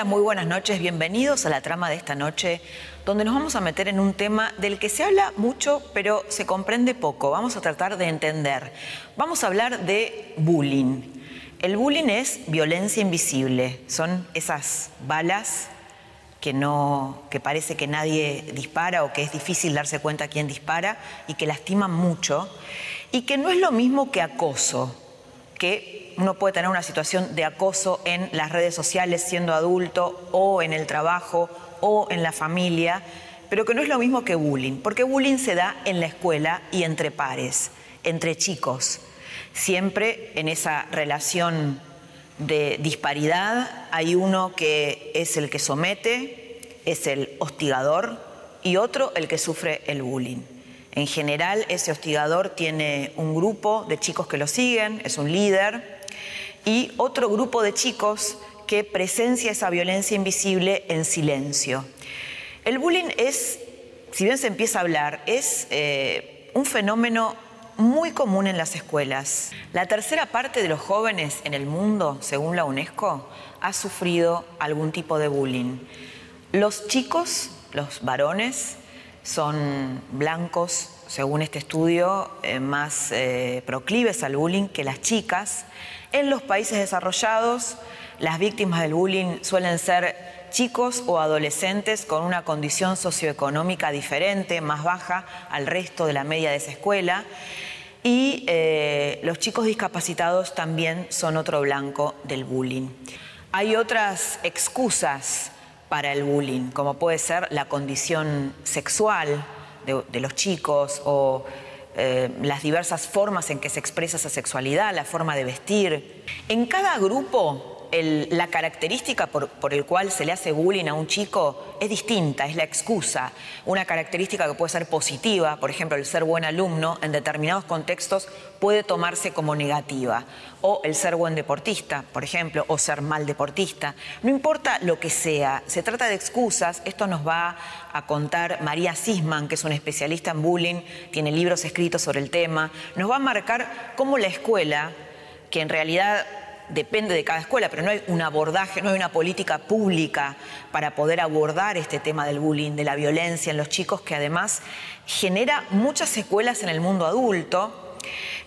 Hola, muy buenas noches, bienvenidos a la trama de esta noche, donde nos vamos a meter en un tema del que se habla mucho, pero se comprende poco. Vamos a tratar de entender. Vamos a hablar de bullying. El bullying es violencia invisible, son esas balas que no que parece que nadie dispara o que es difícil darse cuenta quién dispara y que lastiman mucho y que no es lo mismo que acoso, que uno puede tener una situación de acoso en las redes sociales siendo adulto o en el trabajo o en la familia, pero que no es lo mismo que bullying, porque bullying se da en la escuela y entre pares, entre chicos. Siempre en esa relación de disparidad hay uno que es el que somete, es el hostigador y otro el que sufre el bullying. En general, ese hostigador tiene un grupo de chicos que lo siguen, es un líder, y otro grupo de chicos que presencia esa violencia invisible en silencio. El bullying es, si bien se empieza a hablar, es eh, un fenómeno muy común en las escuelas. La tercera parte de los jóvenes en el mundo, según la UNESCO, ha sufrido algún tipo de bullying. Los chicos, los varones, son blancos, según este estudio, eh, más eh, proclives al bullying que las chicas. En los países desarrollados, las víctimas del bullying suelen ser chicos o adolescentes con una condición socioeconómica diferente, más baja al resto de la media de esa escuela. Y eh, los chicos discapacitados también son otro blanco del bullying. Hay otras excusas para el bullying, como puede ser la condición sexual de, los chicos o eh, las diversas formas en que se expresa esa sexualidad, la forma de vestir. En cada grupo la característica por, por, el cual se le hace bullying a un chico es distinta, es la excusa. Una característica que puede ser positiva, por ejemplo, el ser buen alumno, en determinados contextos puede tomarse como negativa. O el ser buen deportista, por ejemplo, o ser mal deportista. No importa lo que sea, se trata de excusas. Esto nos va a contar María Sisman, que es una especialista en bullying, tiene libros escritos sobre el tema. Nos va a marcar cómo la escuela, que en realidad depende de cada escuela, pero no hay un abordaje, no hay una política pública para poder abordar este tema del bullying, de la violencia en los chicos, que además genera muchas secuelas en el mundo adulto.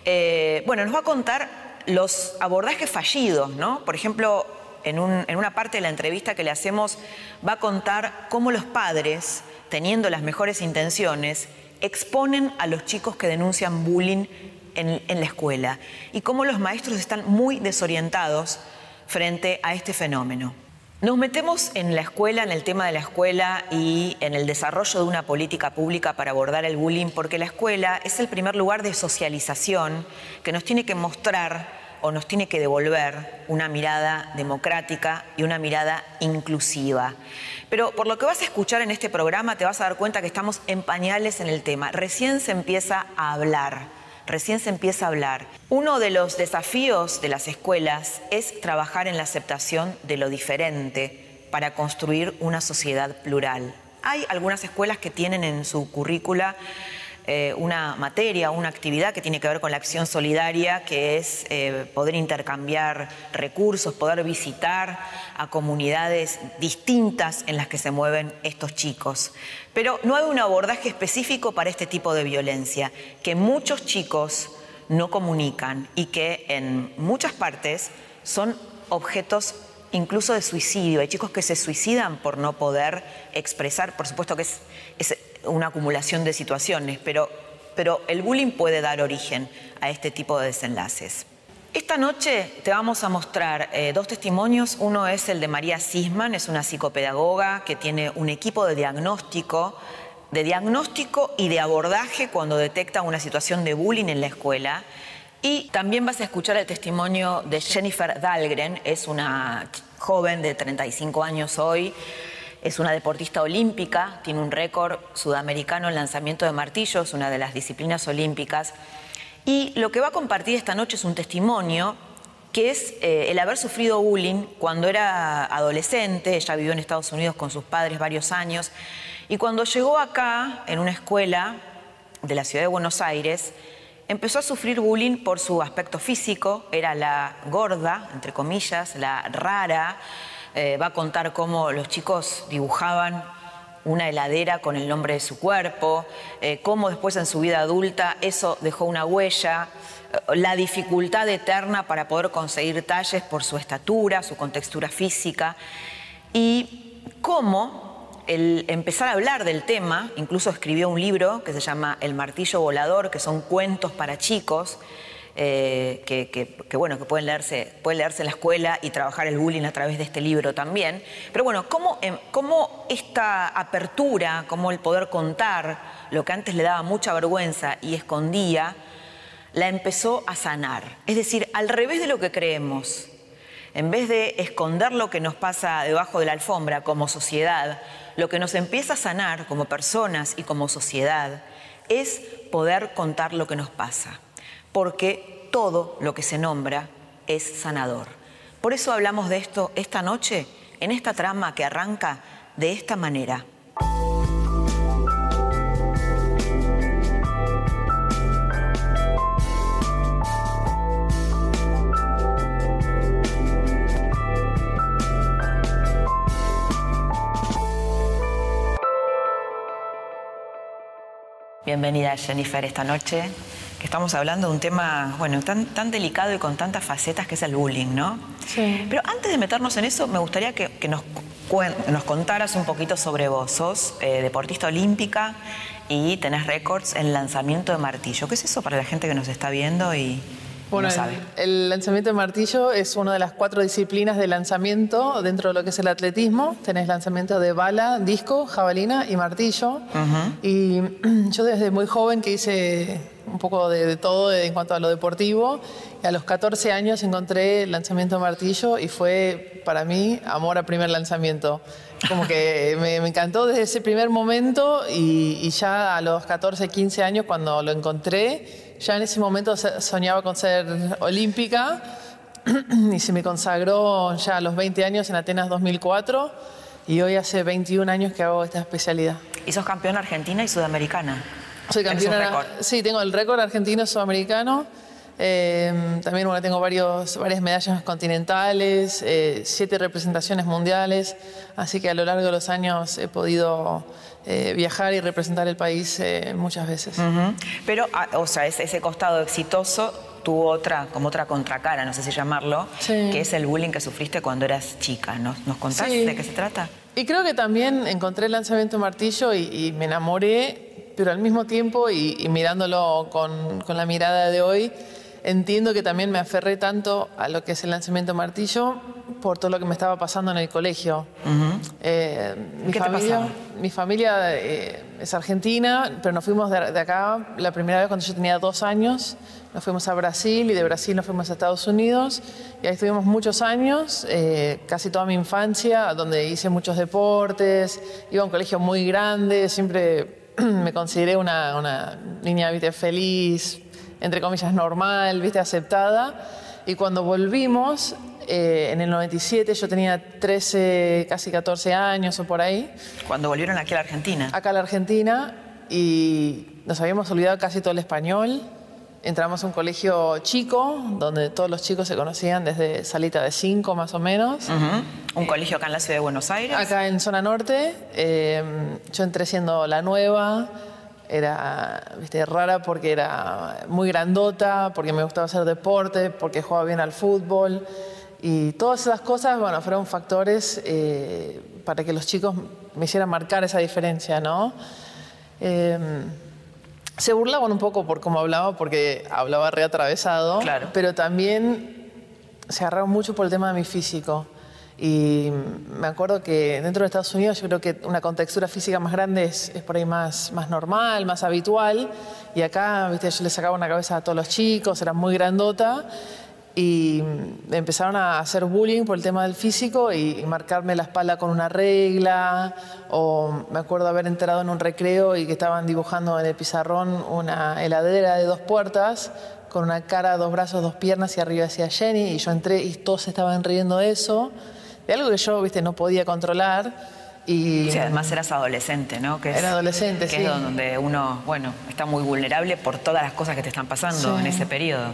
Eh, bueno, nos va a contar los abordajes fallidos, ¿no? Por ejemplo, en, en una parte de la entrevista que le hacemos, va a contar cómo los padres, teniendo las mejores intenciones, exponen a los chicos que denuncian bullying en, la escuela y cómo los maestros están muy desorientados frente a este fenómeno. Nos metemos en la escuela, en el tema de la escuela y en el desarrollo de una política pública para abordar el bullying, porque la escuela es el primer lugar de socialización que nos tiene que mostrar o nos tiene que devolver una mirada democrática y una mirada inclusiva. Pero por lo que vas a escuchar en este programa te vas a dar cuenta que estamos en pañales en el tema. Recién se empieza a hablar recién se empieza a hablar. Uno de los desafíos de las escuelas es trabajar en la aceptación de lo diferente para construir una sociedad plural. Hay algunas escuelas que tienen en su currícula eh, una materia, una actividad que tiene que ver con la acción solidaria, que es eh, poder intercambiar recursos, poder visitar a comunidades distintas en las que se mueven estos chicos. Pero no hay un abordaje específico para este tipo de violencia, que muchos chicos no comunican y que en muchas partes son objetos incluso de suicidio. Hay chicos que se suicidan por no poder expresar, por supuesto que es una acumulación de situaciones, pero, pero el bullying puede dar origen a este tipo de desenlaces. Esta noche te vamos a mostrar eh, dos testimonios. Uno es el de María Sisman, es una psicopedagoga que tiene un equipo de diagnóstico de diagnóstico y de abordaje cuando detecta una situación de bullying en la escuela. Y también vas a escuchar el testimonio de Jennifer Dahlgren, es una joven de 35 años hoy, es una deportista olímpica, tiene un récord sudamericano en lanzamiento de martillos, una de las disciplinas olímpicas. Y lo que va a compartir esta noche es un testimonio que es eh, el haber sufrido bullying cuando era adolescente, ella vivió en Estados Unidos con sus padres varios años, y cuando llegó acá, en una escuela de la ciudad de Buenos Aires, empezó a sufrir bullying por su aspecto físico, era la gorda, entre comillas, la rara, eh, va a contar cómo los chicos dibujaban una heladera con el nombre de su cuerpo, eh, cómo después en su vida adulta eso dejó una huella, eh, la dificultad eterna para poder conseguir talles por su estatura, su contextura física, y cómo el empezar a hablar del tema, incluso escribió un libro que se llama El martillo volador, que son cuentos para chicos, eh, que, bueno, que pueden leerse, pueden leerse en la escuela y trabajar el bullying a través de este libro también. Pero bueno, ¿cómo, em, cómo esta apertura, cómo el poder contar lo que antes le daba mucha vergüenza y escondía, la empezó a sanar? Es decir, al revés de lo que creemos, en vez de esconder lo que nos pasa debajo de la alfombra como sociedad, lo que nos empieza a sanar como personas y como sociedad es poder contar lo que nos pasa porque todo lo que se nombra es sanador. Por eso hablamos de esto esta noche, en esta trama que arranca de esta manera. Bienvenida Jennifer esta noche estamos hablando de un tema, bueno, tan, tan delicado y con tantas facetas que es el bullying, ¿no? Sí. Pero antes de meternos en eso, me gustaría que, nos, nos contaras un poquito sobre vos. Sos eh, deportista olímpica y tenés récords en lanzamiento de martillo. ¿Qué es eso para la gente que nos está viendo y, bueno, El, lanzamiento de martillo es una de las cuatro disciplinas de lanzamiento dentro de lo que es el atletismo. Tenés lanzamiento de bala, disco, jabalina y martillo. Y yo desde muy joven que hice un poco de, todo en cuanto a lo deportivo, y a los 14 años encontré el lanzamiento de martillo y fue para mí amor a primer lanzamiento. Como que me, encantó desde ese primer momento y, y ya a los 14, 15 años cuando lo encontré, ya en ese momento soñaba con ser olímpica y se me consagró ya a los 20 años en Atenas 2004 y hoy hace 21 años que hago esta especialidad. ¿Y sos campeona argentina y sudamericana? Soy campeona. Sí, tengo el récord argentino sudamericano. Eh, también bueno, tengo varios, varias medallas continentales, eh, siete representaciones mundiales, así que a lo largo de los años he podido eh, viajar y representar el país eh, muchas veces. Pero, ah, o sea, ese, costado exitoso tuvo otra, como otra contracara, no sé si llamarlo, que es el bullying que sufriste cuando eras chica. ¿Nos, nos contás de qué se trata? Y creo que también encontré el lanzamiento martillo y, me enamoré, pero al mismo tiempo, y, mirándolo con, con la mirada de hoy, entiendo que también me aferré tanto a lo que es el lanzamiento martillo por todo lo que me estaba pasando en el colegio. Eh, mi, familia, mi familia eh, es argentina, pero nos fuimos de, acá la primera vez cuando yo tenía dos años. Nos fuimos a Brasil y de Brasil nos fuimos a Estados Unidos. Y ahí estuvimos muchos años, eh, casi toda mi infancia, donde hice muchos deportes, iba a un colegio muy grande, siempre me consideré una, una niña feliz, entre comillas, normal, ¿viste? aceptada. Y cuando volvimos, eh, en el 97, yo tenía 13, casi 14 años o por ahí. Cuando volvieron aquí a la Argentina. Acá a la Argentina y nos habíamos olvidado casi todo el español. Entramos a un colegio chico, donde todos los chicos se conocían desde salita de 5 más o menos. Un colegio acá en la ciudad de Buenos Aires. Acá en zona norte. Eh, yo entré siendo la nueva era ¿viste? rara porque era muy grandota, porque me gustaba hacer deporte, porque jugaba bien al fútbol. Y todas esas cosas, bueno, fueron factores eh, para que los chicos me hicieran marcar esa diferencia, ¿no? Em, se burlaban un poco por cómo hablaba, porque hablaba reatravesado, claro. pero también se agarraron mucho por el tema de mi físico. Y me acuerdo que dentro de Estados Unidos yo creo que una contextura física más grande es, por ahí más, más normal, más habitual. Y acá, viste, yo le sacaba una cabeza a todos los chicos, era muy grandota. Y empezaron a hacer bullying por el tema del físico y, marcarme la espalda con una regla. O me acuerdo haber entrado en un recreo y que estaban dibujando en el pizarrón una heladera de dos puertas con una cara, dos brazos, dos piernas y arriba decía Jenny. Y yo entré y todos estaban riendo de eso de algo que yo, viste, no podía controlar. Y sí, además eras adolescente, ¿no? Que era adolescente, que es donde uno, bueno, está muy vulnerable por todas las cosas que te están pasando en ese periodo.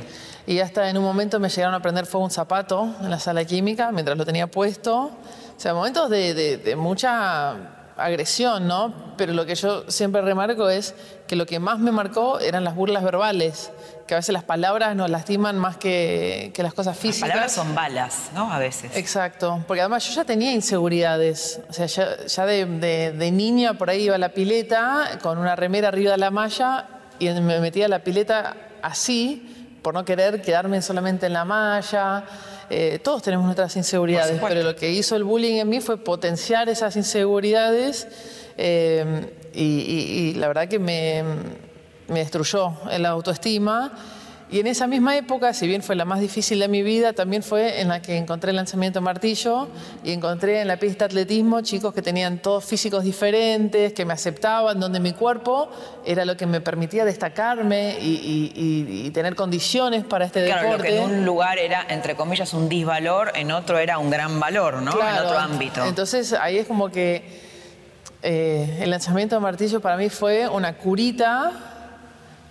Y hasta en un momento me llegaron a prender fuego un zapato en la sala química mientras lo tenía puesto. O sea, momentos de mucha agresión, ¿no? Pero lo que yo siempre remarco es que lo que más me marcó eran las burlas verbales, que a veces las palabras nos lastiman más que, las cosas físicas. Las palabras son balas, ¿no? A veces. Exacto, porque además yo ya tenía inseguridades, o sea, ya, de, niña por ahí iba a la pileta con una remera arriba de la malla y me metía a la pileta así, por no querer quedarme solamente en la malla. Eh, todos tenemos nuestras inseguridades, pero lo que hizo el bullying en mí fue potenciar esas inseguridades eh, y, la verdad que me, me destruyó la autoestima. Y en esa misma época, si bien fue la más difícil de mi vida, también fue en la que encontré el lanzamiento martillo y encontré en la pista de atletismo chicos que tenían todos físicos diferentes, que me aceptaban, donde mi cuerpo era lo que me permitía destacarme y, tener condiciones para este deporte. Claro, que en un lugar era, entre comillas, un disvalor, en otro era un gran valor, ¿no? en otro ámbito. Entonces ahí es como que eh, el lanzamiento de martillo para mí fue una curita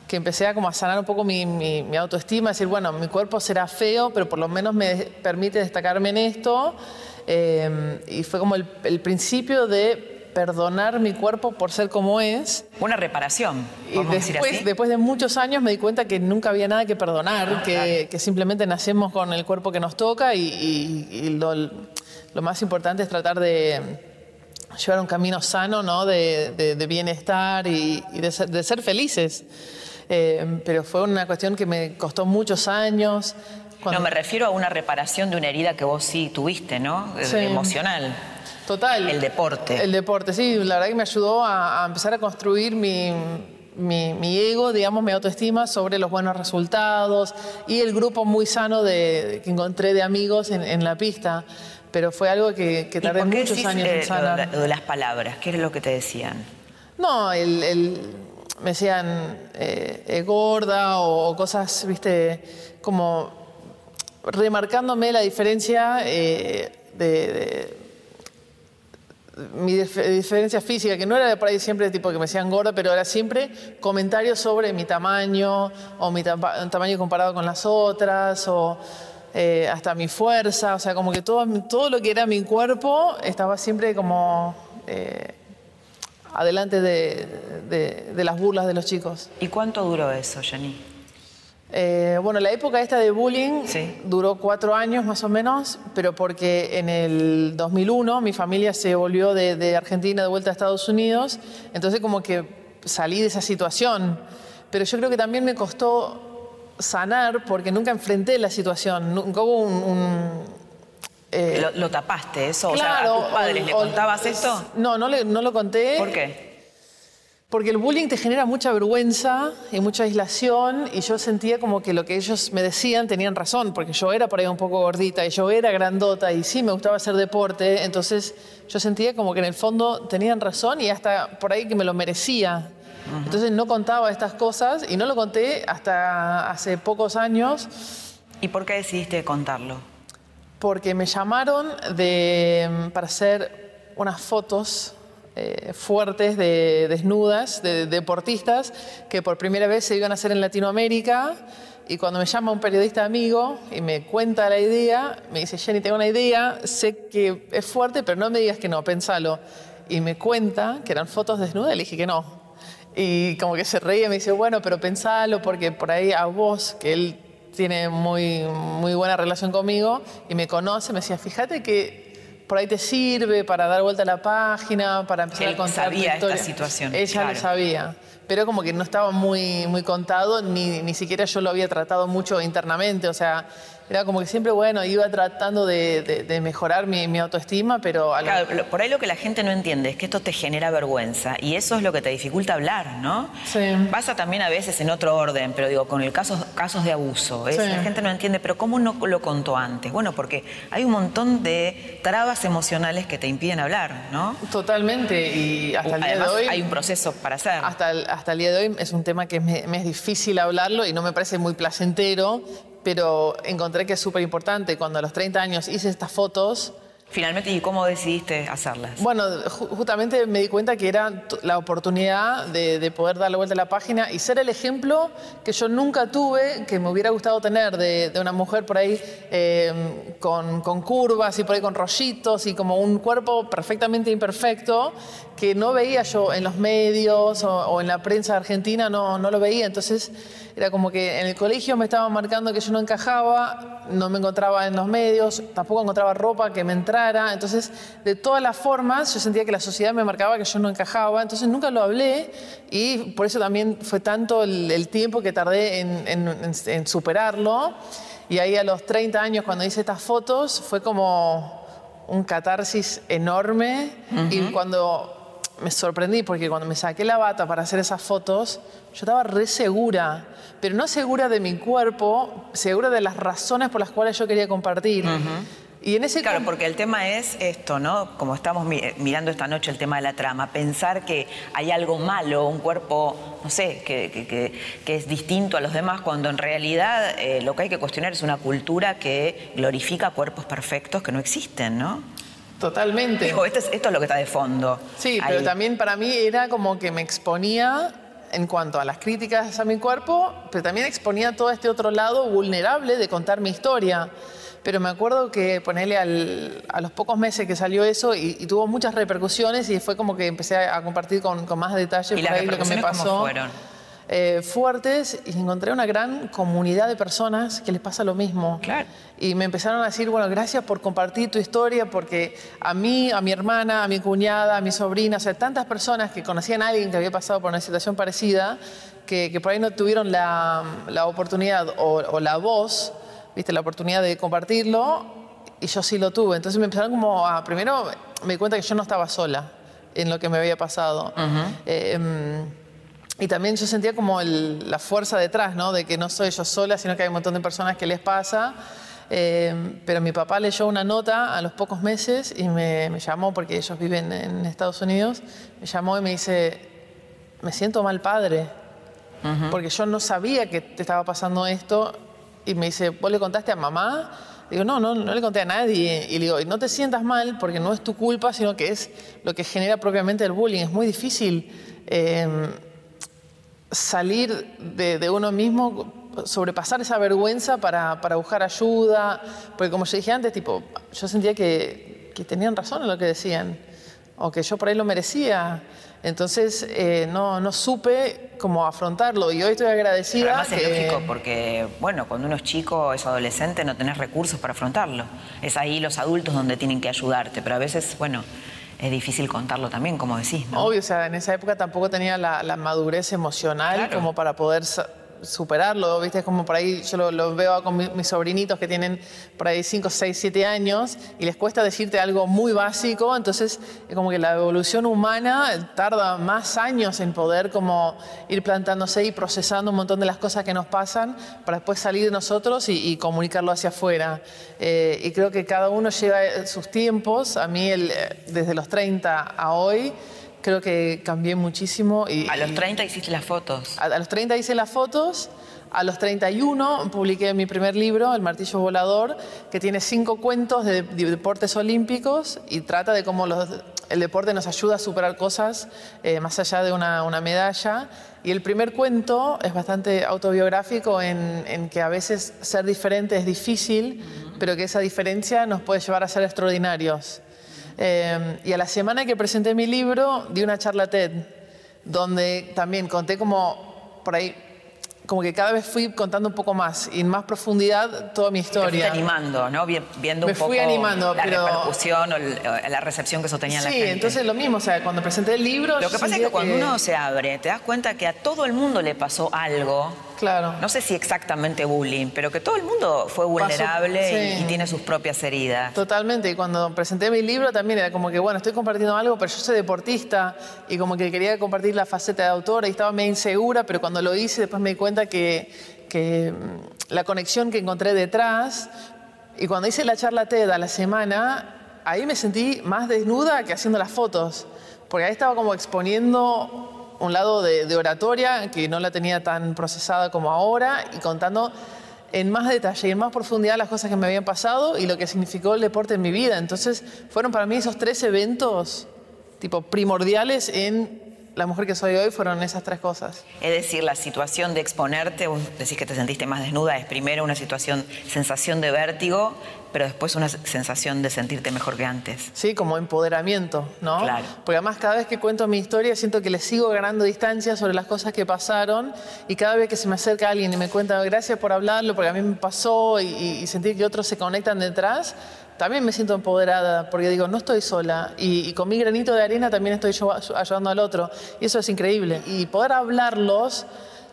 que empecé a como a sanar un poco mi, mi, autoestima, decir, bueno, mi cuerpo será feo, pero por lo menos me permite destacarme en esto. Eh, y fue como el, principio de perdonar mi cuerpo por ser como es. Una reparación. Y después, después de muchos años me di cuenta que nunca había nada que perdonar, ah, que, que, simplemente nacemos con el cuerpo que nos toca y, lo, lo, más importante es tratar de llevar un camino sano, ¿no? de, de, bienestar y, de ser, de ser felices. Eh, pero fue una cuestión que me costó muchos años. No, me refiero a una reparación de una herida que vos sí tuviste, ¿no? Emocional. Total. El deporte. El deporte, sí. La verdad que me ayudó a, empezar a construir mi, mi, ego, digamos, mi autoestima sobre los buenos resultados y el grupo muy sano de, que encontré de amigos en, la pista. Pero fue algo que, que tardé muchos años en sanar. de las palabras, ¿qué es lo que te decían? No, el me decían eh, eh, gorda o cosas, viste, como remarcándome la diferencia eh, de, mi diferencia física, que no era por ahí siempre tipo que me decían gorda, pero era siempre comentarios sobre mi tamaño o mi tamaño comparado con las otras o hasta mi fuerza, o sea, como que todo, todo lo que era mi cuerpo estaba siempre como adelante de, las burlas de los chicos. ¿Y cuánto duró eso, Jenny? Eh, bueno, la época esta de bullying duró cuatro años más o menos, pero porque en el 2001 mi familia se volvió de, Argentina de vuelta a Estados Unidos, entonces como que salí de esa situación. Pero yo creo que también me costó sanar porque nunca enfrenté la situación, nunca hubo un, eh, lo, tapaste eso? o sea, ¿a tus padres le contabas esto? No, no, no lo conté. ¿Por qué? Porque el bullying te genera mucha vergüenza y mucha aislación y yo sentía como que lo que ellos me decían tenían razón, porque yo era por ahí un poco gordita y yo era grandota y sí me gustaba hacer deporte, entonces yo sentía como que en el fondo tenían razón y hasta por ahí que me lo merecía. Entonces no contaba estas cosas y no lo conté hasta hace pocos años. ¿Y por qué decidiste contarlo? Porque me llamaron de, para hacer unas fotos eh, fuertes de desnudas, de, deportistas, que por primera vez se iban a hacer en Latinoamérica. Y cuando me llama un periodista amigo y me cuenta la idea, me dice, Jenny, tengo una idea, sé que es fuerte, pero no me digas que no, pensalo. Y me cuenta que eran fotos desnudas, le dije que no. Y como que se reía me dice, bueno, pero pensalo, porque por ahí a vos, que él tiene muy, muy buena relación conmigo y me conoce, me decía, fíjate que por ahí te sirve para dar vuelta a la página, para empezar a contar sabía esta situación. Ella lo sabía. Pero como que no estaba muy, muy contado, ni, ni siquiera yo lo había tratado mucho internamente, o sea, era como que siempre, bueno, iba tratando de, mejorar mi, autoestima, pero... claro, por ahí lo que la gente no entiende es que esto te genera vergüenza y eso es lo que te dificulta hablar, ¿no? Sí. Pasa también a veces en otro orden, pero digo, con el caso, casos de abuso. La gente no entiende, pero ¿cómo no lo contó antes? Bueno, porque hay un montón de trabas emocionales que te impiden hablar, ¿no? Totalmente, y hasta el día de hoy... hay un proceso para hacer. Hasta el, hasta el día de hoy es un tema que me, me es difícil hablarlo y no me parece muy placentero, pero encontré que es súper importante. Cuando a los 30 años hice estas fotos, Finalmente, ¿y cómo decidiste hacerlas? Bueno, justamente me di cuenta que era la oportunidad de, poder dar la vuelta a la página y ser el ejemplo que yo nunca tuve, que me hubiera gustado tener de, una mujer por ahí eh, con, curvas y por ahí con rollitos y como un cuerpo perfectamente imperfecto que no veía yo en los medios o, en la prensa argentina, no, no lo veía. Entonces era como que en el colegio me estaban marcando que yo no encajaba, no me encontraba en los medios, tampoco encontraba ropa que me entrara. Entonces, de todas las formas, yo sentía que la sociedad me marcaba que yo no encajaba. Entonces, nunca lo hablé y por eso también fue tanto el, tiempo que tardé en, superarlo. Y ahí a los 30 años, cuando hice estas fotos, fue como un catarsis enorme. Y cuando me sorprendí porque cuando me saqué la bata para hacer esas fotos, yo estaba re segura, pero no segura de mi cuerpo, segura de las razones por las cuales yo quería compartir. Y en ese claro, porque el tema es esto, ¿no? Como estamos mirando esta noche el tema de la trama, pensar que hay algo malo, un cuerpo, no sé, que, es distinto a los demás, cuando en realidad eh, lo que hay que cuestionar es una cultura que glorifica cuerpos perfectos que no existen, ¿no? Totalmente. esto, es, esto es lo que está de fondo. Sí, pero también para mí era como que me exponía en cuanto a las críticas a mi cuerpo, pero también exponía todo este otro lado vulnerable de contar mi historia. Pero me acuerdo que ponerle a los pocos meses que salió eso y, tuvo muchas repercusiones y fue como que empecé a, compartir con, más detalle por ahí lo que me pasó. fueron? Eh, fuertes y encontré una gran comunidad de personas que les pasa lo mismo. Y me empezaron a decir, bueno, gracias por compartir tu historia, porque a mí, a mi hermana, a mi cuñada, a mi sobrina, o sea, tantas personas que conocían a alguien que había pasado por una situación parecida, que, por ahí no tuvieron la, oportunidad o, la voz, viste, la oportunidad de compartirlo, y yo sí lo tuve. Entonces me empezaron como a, primero me di cuenta que yo no estaba sola en lo que me había pasado. Y también yo sentía como la fuerza detrás, ¿no? De que no soy yo sola, sino que hay un montón de personas que les pasa. Eh, pero mi papá leyó una nota a los pocos meses y me, llamó, porque ellos viven en Estados Unidos, me llamó y me dice, me siento mal padre, porque yo no sabía que te estaba pasando esto. Y me dice, ¿vos le contaste a mamá? Digo, no, no, no le conté a nadie. Y le digo, y no te sientas mal porque no es tu culpa, sino que es lo que genera propiamente el bullying. Es muy difícil. Eh, salir de, uno mismo, sobrepasar esa vergüenza para, buscar ayuda, porque como yo dije antes, tipo, yo sentía que, tenían razón en lo que decían, o que yo por ahí lo merecía. Entonces eh, no, no supe cómo afrontarlo y hoy estoy agradecida. además es lógico porque, bueno, cuando uno es chico, es adolescente, no tenés recursos para afrontarlo. Es ahí los adultos donde tienen que ayudarte, pero a veces, bueno, es difícil contarlo también, como decís, ¿no? Obvio, o sea, en esa época tampoco tenía la, madurez emocional como para poder superarlo, ¿viste? Como por ahí, yo lo, veo con mis sobrinitos que tienen por ahí 5, 6, 7 años y les cuesta decirte algo muy básico, entonces es como que la evolución humana tarda más años en poder como ir plantándose y procesando un montón de las cosas que nos pasan para después salir de nosotros y, comunicarlo hacia afuera. Eh, y creo que cada uno lleva sus tiempos, a mí el, eh, desde los 30 a hoy, creo que cambié muchísimo. Y, a los 30 hiciste las fotos. A, los 30 hice las fotos. A los 31 publiqué mi primer libro, El martillo volador, que tiene cinco cuentos de, deportes olímpicos y trata de cómo el deporte nos ayuda a superar cosas eh, más allá de una, medalla. Y el primer cuento es bastante autobiográfico en, en, que a veces ser diferente es difícil, pero que esa diferencia nos puede llevar a ser extraordinarios. Em, y a la semana que presenté mi libro, di una charla TED, donde también conté como por ahí como que cada vez fui contando un poco más y en más profundidad toda mi Te historia. animando, ¿no? Vi- Viendo Me un poco fui animando, la pero- repercusión o la recepción que eso tenía en la Sí, gente. entonces lo mismo, o sea, cuando presenté el libro... Lo que pasa es sentía que cuando uno se abre, te das cuenta que a todo el mundo le pasó algo. Claro. No sé si exactamente bullying, pero que todo el mundo fue vulnerable sí. y, tiene sus propias heridas. Totalmente, y cuando presenté mi libro también era como que, bueno, estoy compartiendo algo, pero yo soy deportista y como que quería compartir la faceta de autora y estaba medio insegura, pero cuando lo hice después me di cuenta que, que mm, la conexión que encontré detrás, y cuando hice la charla TED a la semana, ahí me sentí más desnuda que haciendo las fotos, porque ahí estaba como exponiendo un lado de, oratoria que no la tenía tan procesada como ahora y contando en más detalle y en más profundidad las cosas que me habían pasado y lo que significó el deporte en mi vida. Entonces fueron para mí esos tres eventos tipo primordiales en la mujer que soy hoy, fueron esas tres cosas. Es decir, la situación de exponerte, decís que te sentiste más desnuda, es primero una situación, sensación de vértigo, pero después una sensación de sentirte mejor que antes. Sí, como empoderamiento, ¿no? Claro. Porque además cada vez que cuento mi historia siento que le sigo ganando distancia sobre las cosas que pasaron y cada vez que se me acerca alguien y me cuenta gracias por hablarlo porque a mí me pasó y, y- sentir que otros se conectan detrás, también me siento empoderada porque digo, no estoy sola y, y con mi granito de arena también estoy yo ayudando al otro y eso es increíble. Y poder hablarlos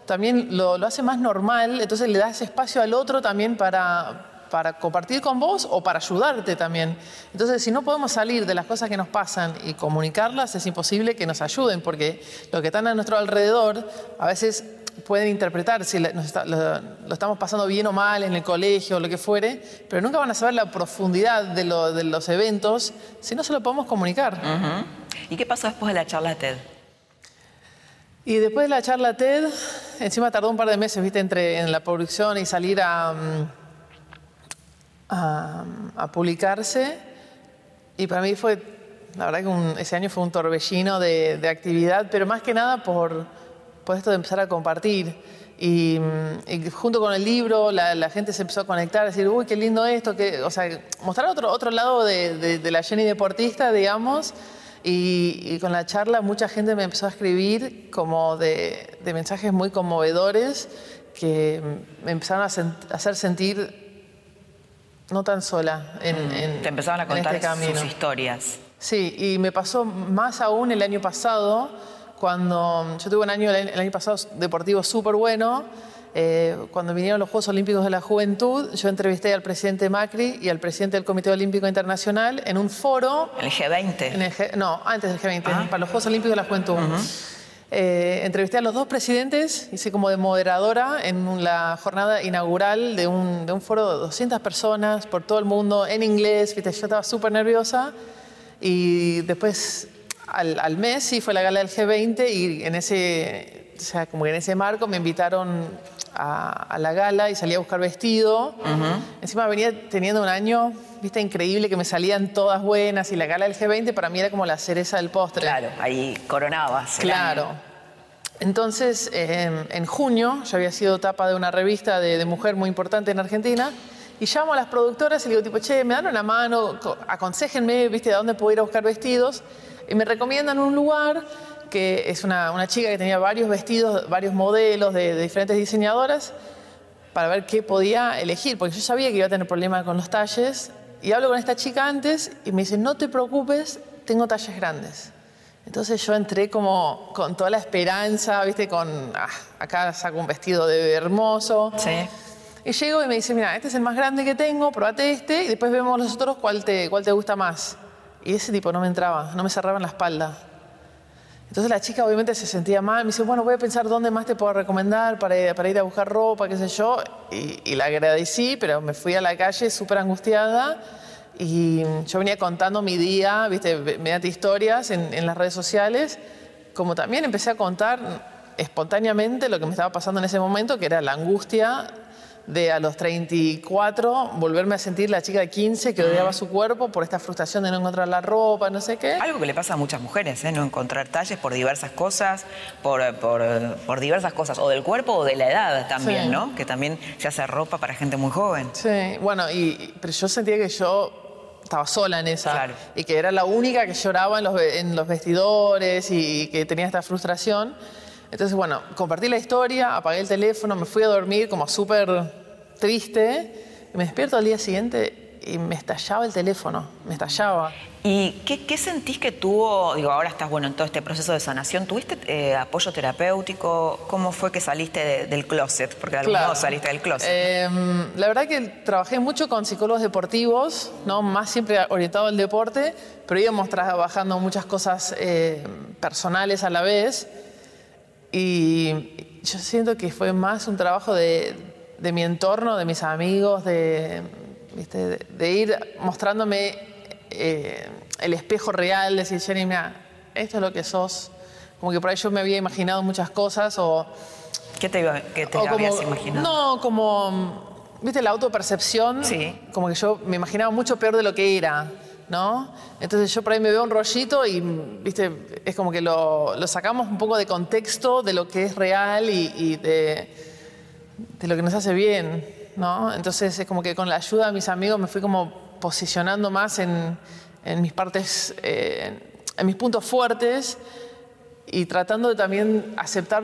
también lo, lo hace más normal, entonces le das espacio al otro también para para compartir con vos o para ayudarte también. Entonces, si no podemos salir de las cosas que nos pasan y comunicarlas, es imposible que nos ayuden, porque lo que están a nuestro alrededor a veces pueden interpretar si la- nos está- lo, lo estamos pasando bien o mal en el colegio o lo que fuere, pero nunca van a saber la profundidad de, lo- de los eventos si no se lo podemos comunicar. ¿Y qué pasó después de la charla TED? Y después de la charla TED, encima tardó un par de meses, viste, entre en la producción y salir a, mm, a, publicarse. Y para mí fue, la verdad que un- ese año fue un torbellino de, de actividad, pero más que nada por, por esto de empezar a compartir. Y, y junto con el libro, la, gente se empezó a conectar, a decir, uy, qué lindo esto, que, o sea, mostrar otro, otro lado de, la Jenny deportista, digamos. Y, y con la charla mucha gente me empezó a escribir como de, de mensajes muy conmovedores que me empezaron a hacer sentir no tan sola en, en- Te empezaban a contar este camino. sus historias. Sí, y me pasó más aún el año pasado, cuando yo tuve un año, el año pasado deportivo súper bueno, eh, cuando vinieron los Juegos Olímpicos de la Juventud, yo entrevisté al presidente Macri y al presidente del Comité Olímpico Internacional en un foro El G20. en el G- no, antes del G20, Ah. para los Juegos Olímpicos de la Juventud. Eh, entrevisté a los dos presidentes, hice como de moderadora en la jornada inaugural de un, de un foro de 200 personas por todo el mundo, en inglés, ¿viste? yo estaba súper nerviosa. Y después, al, mes, sí, fue la gala del G20 y en ese, o sea, como en ese marco me invitaron a, a la gala y salí a buscar vestido. Encima venía teniendo un año, viste, increíble, que me salían todas buenas y la gala del G20 para mí era como la cereza del postre. Claro, ahí coronabas. Claro. Entonces, eh, en junio, yo había sido tapa de una revista de, de mujer muy importante en Argentina, y llamo a las productoras y le digo, tipo, che, me dan una mano, co- aconséjenme, viste, a dónde puedo ir a buscar vestidos. Y me recomiendan un lugar que es una, una chica que tenía varios vestidos, varios modelos de, de diferentes diseñadoras, para ver qué podía elegir, porque yo sabía que iba a tener problemas con los talles. Y hablo con esta chica antes y me dice, no te preocupes, tengo talles grandes. Entonces yo entré como con toda la esperanza, viste, con, ah, acá saco un vestido de hermoso. Sí. Y llego y me dice, mira, este es el más grande que tengo, probate este y después vemos los otros cuál te, cuál te gusta más. Y ese tipo no me entraba, no me cerraba en la espalda. Entonces la chica obviamente se sentía mal, me dice, bueno, voy a pensar dónde más te puedo recomendar para, para ir a buscar ropa, qué sé yo. Y, la agradecí, pero me fui a la calle súper angustiada. Y yo venía contando mi día, viste, mediante historias en las redes sociales, como también empecé a contar espontáneamente lo que me estaba pasando en ese momento, que era la angustia de a los 34 volverme a sentir la chica de 15 que odiaba su cuerpo por esta frustración de no encontrar la ropa, no sé qué. Algo que le pasa a muchas mujeres, ¿eh? no encontrar talles por diversas cosas, por, por, por diversas cosas, o del cuerpo o de la edad también, Sí. ¿no? Que también se hace ropa para gente muy joven. Sí, bueno, y, y- pero yo sentía que yo estaba sola en esa. Claro. Y que era la única que lloraba en los, en los vestidores y, que tenía esta frustración. Entonces, bueno, compartí la historia, apagué el teléfono, me fui a dormir como súper triste. Y me despierto al día siguiente y me estallaba el teléfono, me estallaba. ¿Y qué, sentís que tuvo, digo, ahora estás bueno en todo este proceso de sanación, ¿tuviste eh, apoyo terapéutico? ¿Cómo fue que saliste del closet? Porque de algún modo saliste del closet. Em, la verdad que trabajé mucho con psicólogos deportivos, ¿no? más siempre orientado al deporte, pero íbamos trabajando muchas cosas eh, personales a la vez. Y yo siento que fue más un trabajo de, de mi entorno, de mis amigos, de de, ir mostrándome eh, el espejo real, decir, Jenny, mira, esto es lo que sos. Como que por ahí yo me había imaginado muchas cosas o... ¿Qué te, qué te habías imaginado? No, como, viste, la autopercepción. Sí. Como que yo me imaginaba mucho peor de lo que era, ¿no? Entonces yo por ahí me veo un rollito y, viste, es como que lo, sacamos un poco de contexto de lo que es real y, de, lo que nos hace bien. ¿no? Entonces es como que con la ayuda de mis amigos me fui como posicionando más en, mis partes, eh, en mis puntos fuertes y tratando de también aceptar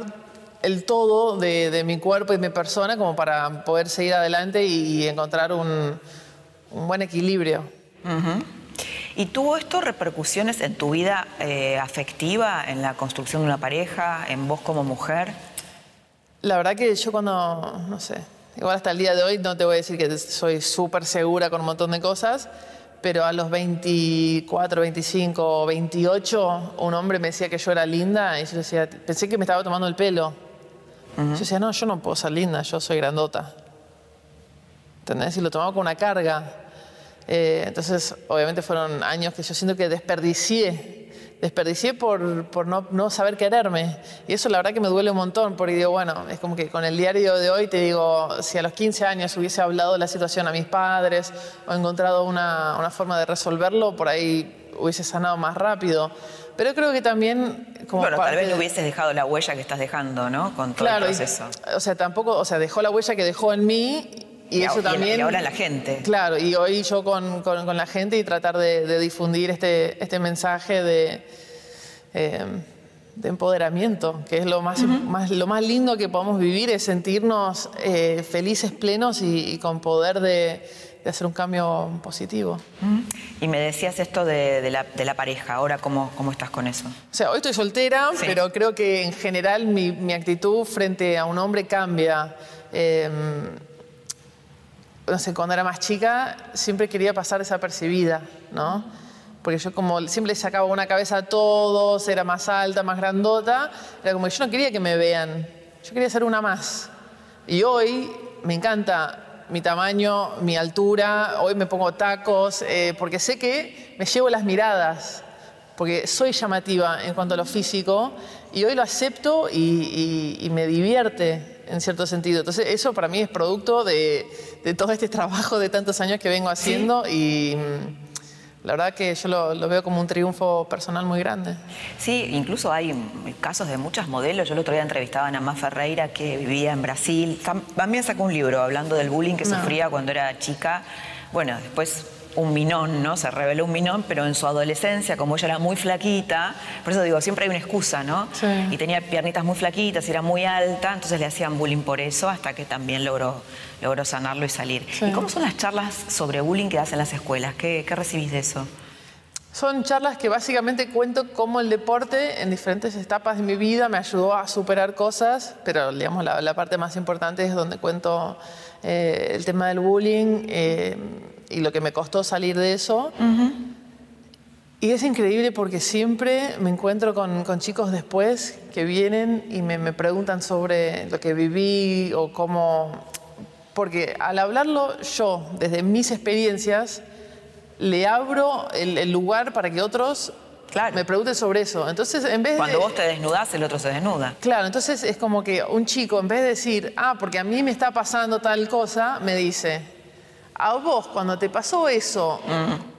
el todo de, mi cuerpo y mi persona como para poder seguir adelante y, encontrar un, buen equilibrio. ¿Y tuvo esto repercusiones en tu vida eh, afectiva, en la construcción de una pareja, en vos como mujer? La verdad que yo cuando, no sé, Igual hasta el día de hoy no te voy a decir que soy súper segura con un montón de cosas, pero a los 24, 25, 28, un hombre me decía que yo era linda y yo decía, pensé que me estaba tomando el pelo. Yo decía, no, yo no puedo ser linda, yo soy grandota. ¿Entendés? Y lo tomaba con una carga. Eh, entonces, obviamente fueron años que yo siento que desperdicié desperdicié por, por no, no, saber quererme. Y eso la verdad que me duele un montón, porque digo, bueno, es como que con el diario de hoy te digo, si a los 15 años hubiese hablado de la situación a mis padres o encontrado una, una forma de resolverlo, por ahí hubiese sanado más rápido. Pero creo que también... Como bueno, tal vez no hubieses dejado la huella que estás dejando, ¿no? Con todo claro, el proceso. o sea, tampoco, o sea, dejó la huella que dejó en mí y, eso también. Y ahora la gente. Claro, y hoy yo con, con, la gente y tratar de, difundir este, este mensaje de, eh, de empoderamiento, que es lo más, más, lo más lindo que podemos vivir, es sentirnos eh, felices, plenos y, con poder de, de, hacer un cambio positivo. Y me decías esto de, la, de la, pareja, ahora cómo, cómo, estás con eso. O sea, hoy estoy soltera, pero creo que en general mi, mi actitud frente a un hombre cambia. Eh, no sé, cuando era más chica siempre quería pasar desapercibida, ¿no? Porque yo como siempre sacaba una cabeza a todos, era más alta, más grandota, era como que yo no quería que me vean, yo quería ser una más. Y hoy me encanta mi tamaño, mi altura, hoy me pongo tacos, eh, porque sé que me llevo las miradas, porque soy llamativa en cuanto a lo físico, y hoy lo acepto y me divierte en cierto sentido. Entonces, eso para mí es producto de, todo este trabajo de tantos años que vengo haciendo y mm, la verdad que yo lo, veo como un triunfo personal muy grande. Sí, incluso hay casos de muchas modelos. Yo el otro día entrevistaba a Namá Ferreira que vivía en Brasil. También sacó un libro hablando del bullying que sufría cuando era chica. Bueno, después un minón, ¿no? Se reveló un minón, pero en su adolescencia, como ella era muy flaquita, por eso digo, siempre hay una excusa, ¿no? Sí. Y tenía piernitas muy flaquitas, y era muy alta, entonces le hacían bullying por eso, hasta que también logró, logró sanarlo y salir. ¿Y cómo son las charlas sobre bullying que das en las escuelas? ¿Qué, recibís de eso? Son charlas que básicamente cuento cómo el deporte en diferentes etapas de mi vida me ayudó a superar cosas, pero digamos la, parte más importante es donde cuento eh, el tema del bullying. Eh, y lo que me costó salir de eso. Y es increíble porque siempre me encuentro con, con chicos después que vienen y me, me, preguntan sobre lo que viví o cómo... Porque al hablarlo yo, desde mis experiencias, le abro el, lugar para que otros Claro. me pregunten sobre eso. Entonces, en vez Cuando vos te desnudás, el otro se desnuda. Claro, entonces es como que un chico, en vez de decir, ah, porque a mí me está pasando tal cosa, me dice, a vos cuando te pasó eso,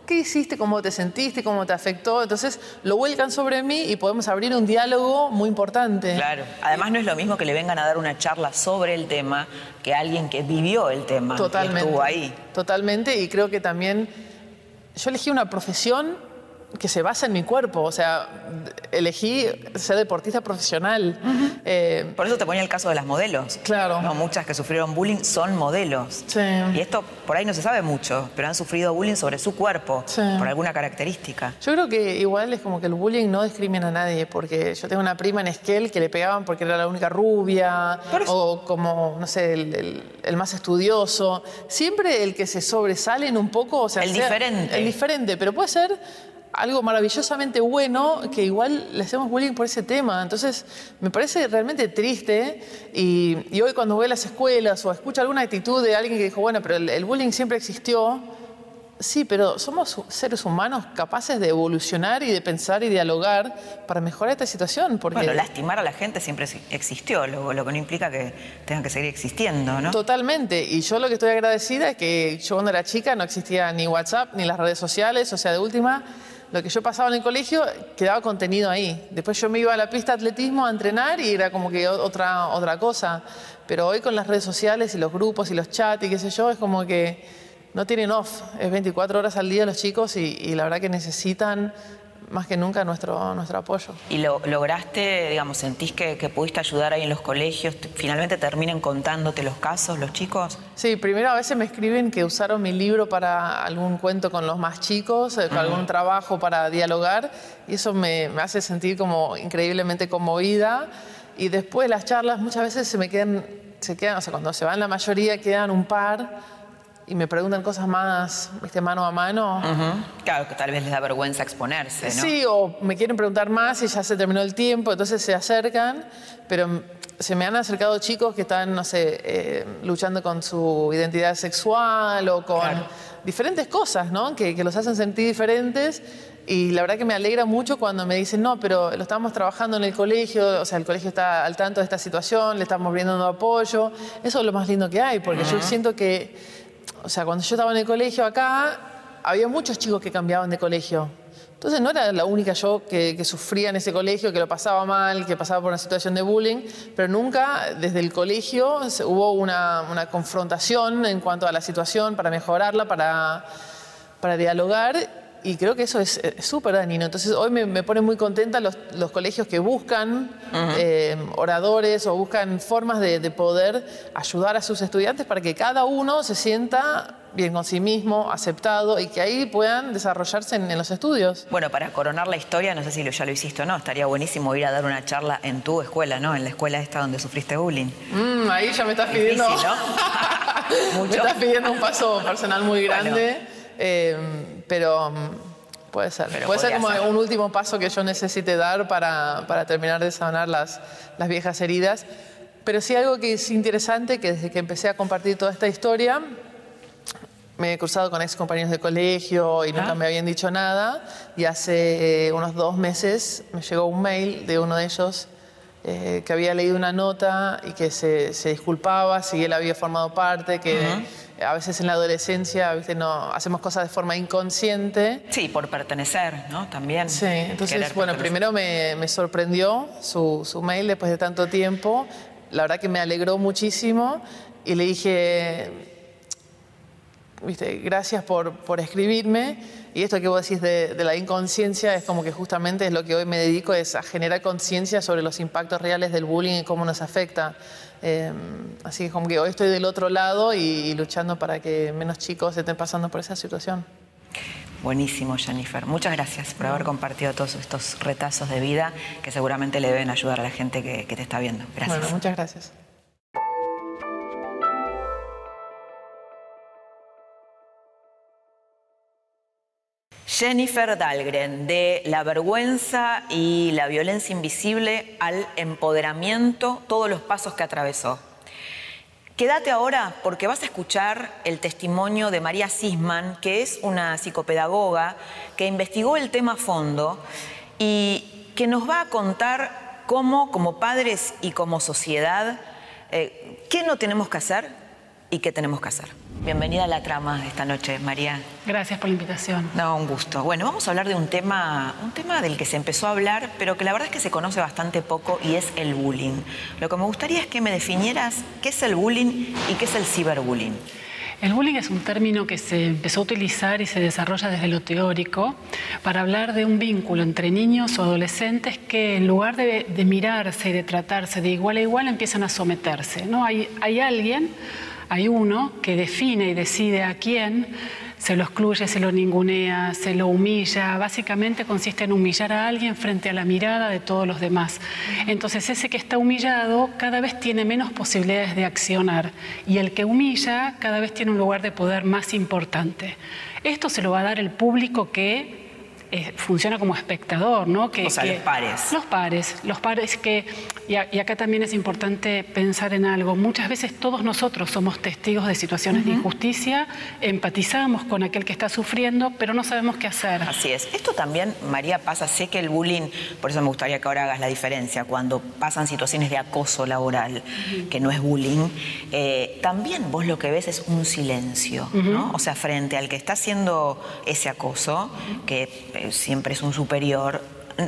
¿qué hiciste? ¿Cómo te sentiste? ¿Cómo te afectó? Entonces lo vuelcan sobre mí y podemos abrir un diálogo muy importante. Claro. Además no es lo mismo que le vengan a dar una charla sobre el tema que alguien que vivió el tema. Totalmente. estuvo ahí. Totalmente. Y creo que también yo elegí una profesión que se basa en mi cuerpo. O sea, elegí ser deportista profesional. Eh, por eso te ponía el caso de las modelos. Claro. muchas que sufrieron bullying son modelos. Sí. Y esto por ahí no se sabe mucho, pero han sufrido bullying sobre su cuerpo, por alguna característica. Yo creo que igual es como que el bullying no discrimina a nadie, porque yo tengo una prima en Esquel que le pegaban porque era la única rubia, o como, no sé, el, más estudioso. Siempre el que se sobresalen un poco, o sea, el diferente. El diferente, pero puede ser algo maravillosamente bueno que igual le hacemos bullying por ese tema. Entonces, me parece realmente triste y, hoy cuando voy a las escuelas o escucho alguna actitud de alguien que dijo, bueno, pero el, bullying siempre existió, sí, pero somos seres humanos capaces de evolucionar y de pensar y dialogar para mejorar esta situación. Porque... Bueno, lastimar a la gente siempre existió, lo, lo que no implica que tenga que seguir existiendo, ¿no? Totalmente, y yo lo que estoy agradecida es que yo cuando era chica no existía ni WhatsApp ni las redes sociales, o sea, de última lo que yo pasaba en el colegio quedaba contenido ahí. Después yo me iba a la pista de atletismo a entrenar y era como que otra, otra cosa. Pero hoy con las redes sociales y los grupos y los chats y qué sé yo, es como que no tienen off. Es 24 horas al día los chicos y, y la verdad que necesitan más que nunca nuestro, nuestro apoyo. ¿Y lo, lograste, digamos, sentís que, pudiste ayudar ahí en los colegios? ¿Finalmente terminen contándote los casos, los chicos? Sí, primero a veces me escriben que usaron mi libro para algún cuento con los más chicos, para eh, algún trabajo para dialogar, y eso me, me hace sentir como increíblemente conmovida. Y después las charlas muchas veces se me quedan, se quedan, o sea, cuando se van la mayoría quedan un par y me preguntan cosas más, viste, mano a mano. Claro, que tal vez les da vergüenza exponerse, ¿no? Sí, o me quieren preguntar más y ya se terminó el tiempo, entonces se acercan, pero se me han acercado chicos que están, no sé, eh, luchando con su identidad sexual o con diferentes cosas, ¿no? Que, que los hacen sentir diferentes. Y la verdad que me alegra mucho cuando me dicen, no, pero lo estamos trabajando en el colegio, o sea, el colegio está al tanto de esta situación, le estamos brindando apoyo. Eso es lo más lindo que hay, porque yo siento que o sea, cuando yo estaba en el colegio acá, había muchos chicos que cambiaban de colegio. Entonces no era la única yo que, sufría en ese colegio, que lo pasaba mal, que pasaba por una situación de bullying, pero nunca desde el colegio hubo una, una confrontación en cuanto a la situación para mejorarla, para, para dialogar y creo que eso es súper dañino. Entonces hoy me, pone muy contenta los, los colegios que buscan eh, oradores o buscan formas de, poder ayudar a sus estudiantes para que cada uno se sienta bien con sí mismo, aceptado y que ahí puedan desarrollarse en, los estudios. Bueno, para coronar la historia, no sé si ya lo hiciste o no, estaría buenísimo ir a dar una charla en tu escuela, ¿no? En la escuela esta donde sufriste bullying. Mm, ahí ya me estás pidiendo... ¿no? me estás pidiendo un paso personal muy grande. Eh, pero mm, puede ser. puede ser como un último paso que yo necesite dar para, para terminar de sanar las, las viejas heridas. Pero sí algo que es interesante, que desde que empecé a compartir toda esta historia, me he cruzado con ex compañeros de colegio y nunca ah. me habían dicho nada. Y hace eh, unos dos meses me llegó un mail de uno de ellos eh, que había leído una nota y que se, se, disculpaba si él había formado parte, que a veces en la adolescencia no, hacemos cosas de forma inconsciente. Sí, por pertenecer, ¿no? También. Sí, entonces, bueno, primero me, me sorprendió su, su, mail después de tanto tiempo. La verdad que me alegró muchísimo y le dije, viste, gracias por, por escribirme. Y esto que vos decís de, de, la inconsciencia es como que justamente es lo que hoy me dedico, es a generar conciencia sobre los impactos reales del bullying y cómo nos afecta. Em, así que como que hoy estoy del otro lado y, luchando para que menos chicos estén pasando por esa situación. Buenísimo, Jennifer. Muchas gracias por haber compartido todos estos retazos de vida que seguramente le deben ayudar a la gente que, que te está viendo. Gracias. Bueno, muchas gracias. Jennifer Dahlgren, de la vergüenza y la violencia invisible al empoderamiento, todos los pasos que atravesó. Quédate ahora porque vas a escuchar el testimonio de María Sisman, que es una psicopedagoga que investigó el tema a fondo y que nos va a contar cómo, como padres y como sociedad, eh, qué no tenemos que hacer y qué tenemos que hacer. Bienvenida a la trama de esta noche, María. Gracias por la invitación. No, un gusto. Bueno, vamos a hablar de un tema, un tema del que se empezó a hablar, pero que la verdad es que se conoce bastante poco y es el bullying. Lo que me gustaría es que me definieras qué es el bullying y qué es el ciberbullying. El bullying es un término que se empezó a utilizar y se desarrolla desde lo teórico para hablar de un vínculo entre niños o adolescentes que en lugar de, mirarse y de tratarse de igual a igual empiezan a someterse. ¿no? Hay, hay alguien, hay uno que define y decide a quién se lo excluye, se lo ningunea, se lo humilla. Básicamente consiste en humillar a alguien frente a la mirada de todos los demás. Entonces ese que está humillado cada vez tiene menos posibilidades de accionar y el que humilla cada vez tiene un lugar de poder más importante. Esto se lo va a dar el público que eh, funciona como espectador, ¿no? Que, o sea, los pares. Los pares, los pares que, y, acá también es importante pensar en algo, muchas veces todos nosotros somos testigos de situaciones de injusticia, empatizamos con aquel que está sufriendo, pero no sabemos qué hacer. Así es. Esto también, María, pasa, sé que el bullying, por eso me gustaría que ahora hagas la diferencia, cuando pasan situaciones de acoso laboral, que no es bullying, eh, también vos lo que ves es un silencio, ¿no? O sea, frente al que está haciendo ese acoso, que siempre es un superior,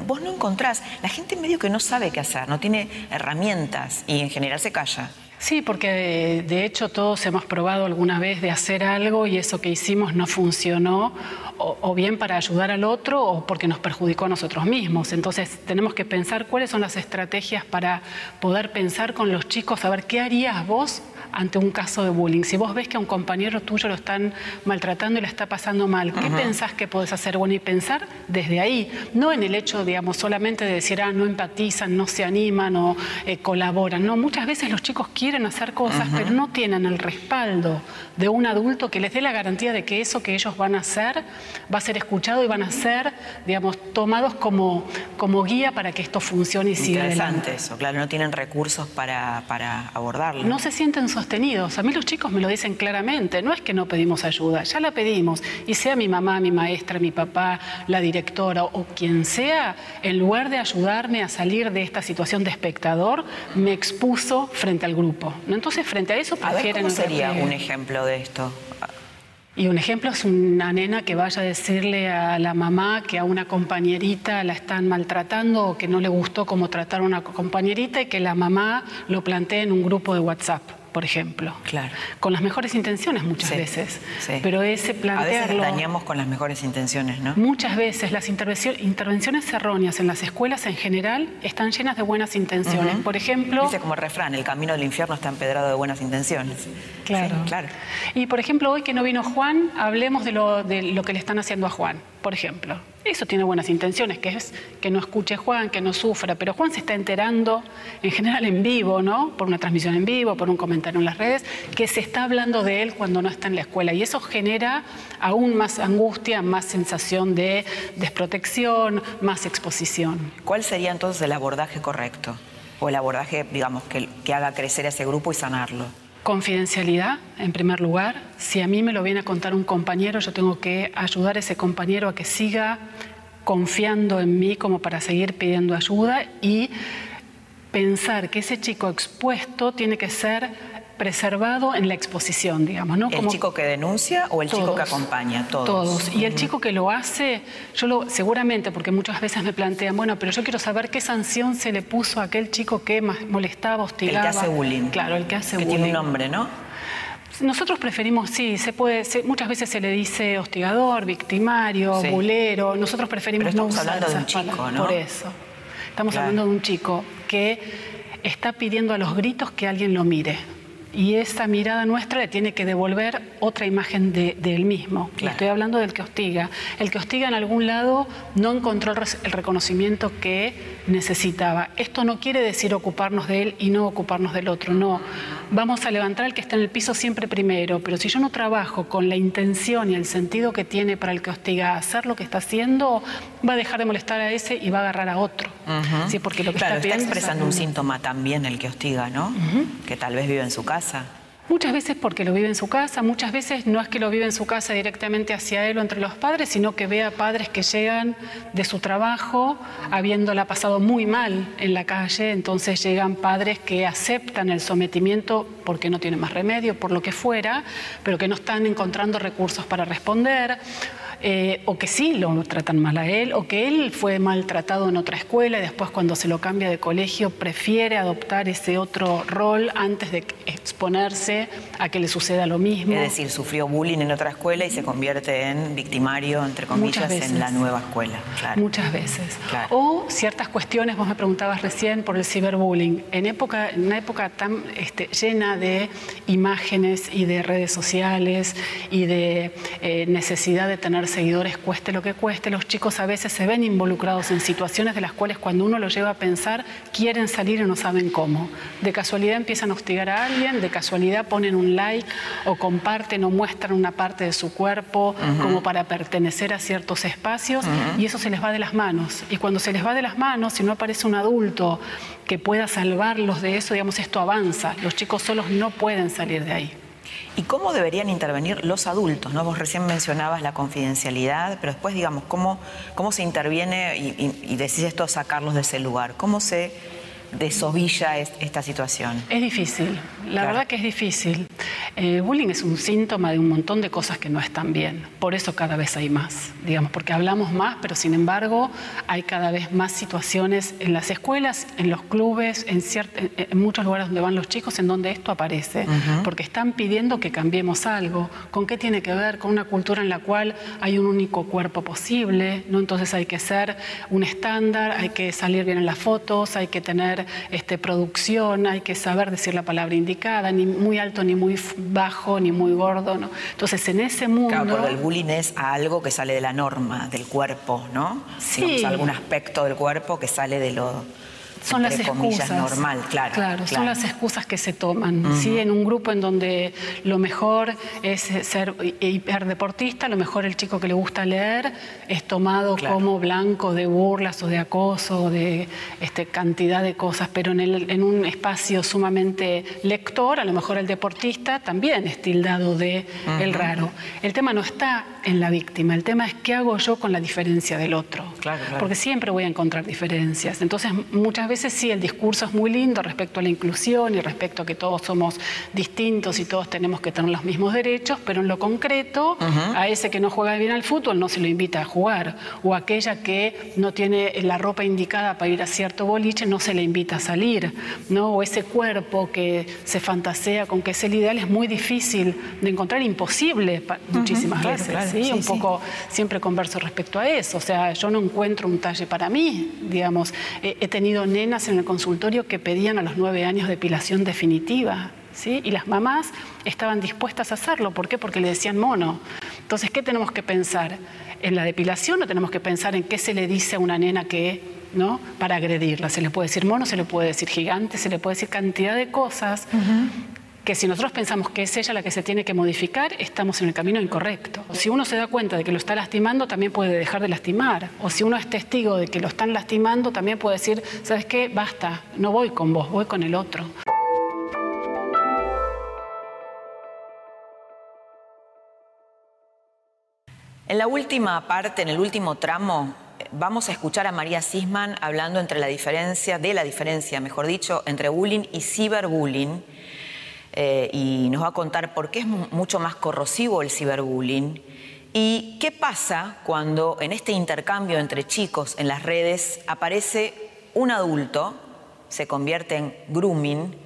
vos no encontrás, la gente medio que no sabe qué hacer, no tiene herramientas y en general se calla. Sí, porque de hecho todos hemos probado alguna vez de hacer algo y eso que hicimos no funcionó, o, bien para ayudar al otro o porque nos perjudicó a nosotros mismos. Entonces tenemos que pensar cuáles son las estrategias para poder pensar con los chicos, saber qué harías vos ante un caso de bullying. Si vos ves que a un compañero tuyo lo están maltratando y le está pasando mal, ¿qué pensás que podés hacer? Bueno, y pensar desde ahí, no en el hecho, digamos, solamente de decir, ah, no empatizan, no se animan o eh, colaboran. No, muchas veces los chicos quieren hacer cosas, pero no tienen el respaldo de un adulto que les dé la garantía de que eso que ellos van a hacer va a ser escuchado y van a ser, digamos, tomados como, como guía para que esto funcione y siga Interesante eso, claro, no tienen recursos para, para abordarlo. No se sienten a mí los chicos me lo dicen claramente, no es que no pedimos ayuda, ya la pedimos. Y sea mi mamá, mi maestra, mi papá, la directora o quien sea, en lugar de ayudarme a salir de esta situación de espectador, me expuso frente al grupo. Entonces, frente a eso, prefieren... ¿Cómo sería un ejemplo de esto? Y un ejemplo es una nena que vaya a decirle a la mamá que a una compañerita la están maltratando o que no le gustó cómo tratar a una compañerita y que la mamá lo plantee en un grupo de WhatsApp por ejemplo. Claro. Con las mejores intenciones muchas veces. Pero ese plantearlo... A veces dañamos con las mejores intenciones, ¿no? Muchas veces las intervenciones erróneas en las escuelas en general están llenas de buenas intenciones. Por ejemplo... Dice como refrán, el camino del infierno está empedrado de buenas intenciones. Claro. claro. Y por ejemplo, hoy que no vino Juan, hablemos de lo, de lo que le están haciendo a Juan, por ejemplo. Eso tiene buenas intenciones, que es que no escuche Juan, que no sufra, pero Juan se está enterando, en general en vivo, ¿no? Por una transmisión en vivo, por un comentario en las redes, que se está hablando de él cuando no está en la escuela. Y eso genera aún más angustia, más sensación de desprotección, más exposición. ¿Cuál sería entonces el abordaje correcto? O el abordaje, digamos, que, que haga crecer a ese grupo y sanarlo. Confidencialidad, en primer lugar. Si a mí me lo viene a contar un compañero, yo tengo que ayudar a ese compañero a que siga confiando en mí como para seguir pidiendo ayuda y pensar que ese chico expuesto tiene que ser preservado en la exposición, digamos, ¿no? ¿El chico que denuncia o el chico que acompaña? Todos. Todos. Y el chico que lo hace, yo lo, seguramente, porque muchas veces me plantean, bueno, pero yo quiero saber qué sanción se le puso a aquel chico que molestaba, hostigaba. El que hace bullying. Claro, el que hace bullying. Que tiene un nombre, ¿no? Nosotros preferimos, sí, se puede, muchas veces se le dice hostigador, victimario, bulero. Nosotros preferimos Pero estamos hablando de un chico, ¿no? Por eso. Estamos hablando de un chico que está pidiendo a los gritos que alguien lo mire y esa mirada nuestra le tiene que devolver otra imagen de, él mismo. Estoy hablando del que hostiga. El que hostiga en algún lado no encontró el reconocimiento que necesitaba. Esto no quiere decir ocuparnos de él y no ocuparnos del otro, no. Vamos a levantar al que está en el piso siempre primero, pero si yo no trabajo con la intención y el sentido que tiene para el que hostiga hacer lo que está haciendo, va a dejar de molestar a ese y va a agarrar a otro. sí, porque lo que está, expresando un síntoma también el que hostiga, ¿no? Que tal vez vive en su casa Muchas veces porque lo vive en su casa, muchas veces no es que lo vive en su casa directamente hacia él o entre los padres, sino que ve a padres que llegan de su trabajo habiéndola pasado muy mal en la calle, entonces llegan padres que aceptan el sometimiento porque no tienen más remedio, por lo que fuera, pero que no están encontrando recursos para responder eh, o que sí lo tratan mal a él, o que él fue maltratado en otra escuela y después cuando se lo cambia de colegio prefiere adoptar ese otro rol antes de exponerse expone a que le suceda lo mismo. Es decir, sufrió bullying en otra escuela y se convierte en victimario, entre comillas, en la nueva escuela. Muchas veces. O ciertas cuestiones, vos me preguntabas recién por el ciberbullying. En, época, en una época tan este, llena de imágenes y de redes sociales y de eh, necesidad de tener seguidores, cueste lo que cueste, los chicos a veces se ven involucrados en situaciones de las cuales cuando uno lo lleva a pensar quieren salir y no saben cómo. De casualidad empiezan a hostigar a alguien, de casualidad ponen un like o comparten o muestran una parte de su cuerpo como para pertenecer a ciertos espacios y eso se les va de las manos. Y cuando se les va de las manos, si no aparece un adulto que pueda salvarlos de eso, digamos, esto avanza. Los chicos solos no pueden salir de ahí. ¿Y cómo deberían intervenir los adultos? ¿no? Vos recién mencionabas la confidencialidad, pero después, digamos, ¿cómo, cómo se interviene y, y decís esto, sacarlos de ese lugar? ¿Cómo se desovilla esta situación? Es difícil, la verdad que es difícil. El eh, bullying es un síntoma de un montón de cosas que no están bien, por eso cada vez hay más, digamos, porque hablamos más, pero sin embargo hay cada vez más situaciones en las escuelas, en los clubes, en, en muchos lugares donde van los chicos, en donde esto aparece, porque están pidiendo que cambiemos algo. ¿Con qué tiene que ver? Con una cultura en la cual hay un único cuerpo posible, ¿no? entonces hay que ser un estándar, hay que salir bien en las fotos, hay que tener este, producción, hay que saber decir la palabra indicada, ni muy alto, ni muy bajo, ni muy gordo. ¿no? Entonces, en ese mundo... Claro, el bullying es algo que sale de la norma, del cuerpo, ¿no? Sí. algún aspecto del cuerpo que sale de lo son las excusas. normal, claro, claro. son las excusas que se toman. ¿sí? En un grupo en donde lo mejor es ser hiperdeportista, lo mejor el chico que le gusta leer es tomado como blanco de burlas o de acoso o de este, cantidad de cosas, pero en, el, en un espacio sumamente lector, a lo mejor el deportista también es tildado de el raro. El tema no está en la víctima, el tema es qué hago yo con la diferencia del otro. Porque siempre voy a encontrar diferencias. Entonces, muchas veces veces sí, el discurso es muy lindo respecto a la inclusión y respecto a que todos somos distintos y todos tenemos que tener los mismos derechos, pero en lo concreto, a ese que no juega bien al fútbol no se lo invita a jugar, o a aquella que no tiene la ropa indicada para ir a cierto boliche no se le invita a salir, ¿no? o ese cuerpo que se fantasea con que es el ideal es muy difícil de encontrar, imposible muchísimas veces. ¿sí? Un poco siempre converso respecto a eso, o sea, yo no encuentro un talle para mí, digamos, he tenido en el consultorio que pedían a los nueve años depilación definitiva. ¿Sí? Y las mamás estaban dispuestas a hacerlo. ¿Por qué? Porque le decían mono. Entonces, ¿qué tenemos que pensar? ¿En la depilación o tenemos que pensar en qué se le dice a una nena que, ¿no? Para agredirla. Se le puede decir mono, se le puede decir gigante, se le puede decir cantidad de cosas que si nosotros pensamos que es ella la que se tiene que modificar, estamos en el camino incorrecto. Si uno se da cuenta de que lo está lastimando, también puede dejar de lastimar. O si uno es testigo de que lo están lastimando, también puede decir, ¿sabes qué? Basta, no voy con vos, voy con el otro. En la última parte, en el último tramo, vamos a escuchar a María Sisman hablando entre la diferencia, de la diferencia, mejor dicho, entre bullying y ciberbullying eh, y nos va a contar por qué es mucho más corrosivo el ciberbullying y qué pasa cuando en este intercambio entre chicos en las redes aparece un adulto, se convierte en grooming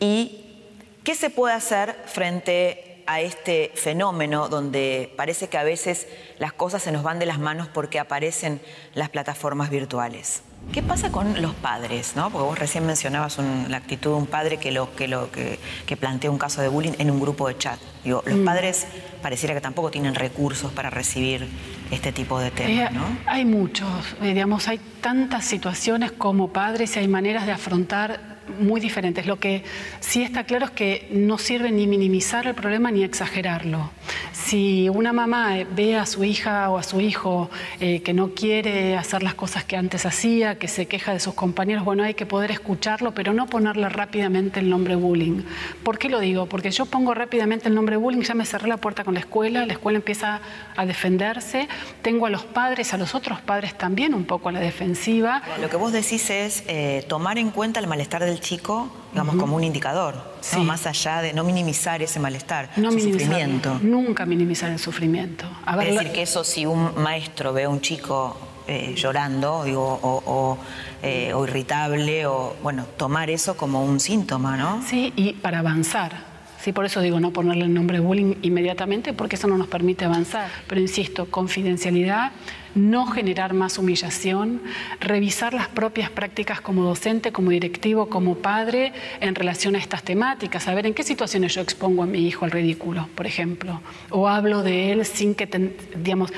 y qué se puede hacer frente a este fenómeno donde parece que a veces las cosas se nos van de las manos porque aparecen las plataformas virtuales. ¿Qué pasa con los padres? ¿no? Porque vos recién mencionabas la actitud de un padre que, lo, que, lo, que, plantea un caso de bullying en un grupo de chat. Digo, los mm. padres pareciera que tampoco tienen recursos para recibir este tipo de temas, ¿no? hay muchos, eh, digamos, hay tantas situaciones como padres y hay maneras de afrontar muy diferentes. Lo que sí está claro es que no sirve ni minimizar el problema ni exagerarlo. Si una mamá eh, ve a su hija o a su hijo eh, que no quiere hacer las cosas que antes hacía, que se queja de sus compañeros, bueno, hay que poder escucharlo, pero no ponerle rápidamente el nombre bullying. ¿Por qué lo digo? Porque yo pongo rápidamente el nombre bullying, ya me cerré la puerta con la escuela, la escuela empieza a defenderse, tengo a los padres, a los otros padres también un poco a la defensiva. Lo que vos decís es eh, tomar en cuenta el malestar del chico, digamos, como un indicador, más allá de no minimizar ese malestar, no su sufrimiento. Nunca minimizar el sufrimiento. es decir, que eso si un maestro ve a un chico eh, llorando digo, eh, o, irritable, o bueno, tomar eso como un síntoma, ¿no? Sí, y para avanzar ¿sí? Por eso digo no ponerle el nombre bullying inmediatamente, porque eso no nos permite avanzar. Pero insisto, confidencialidad, no generar más humillación, revisar las propias prácticas como docente, como directivo, como padre en relación a estas temáticas, saber en qué situaciones yo expongo a mi hijo al ridículo, por ejemplo, o hablo de él sin que, digamos,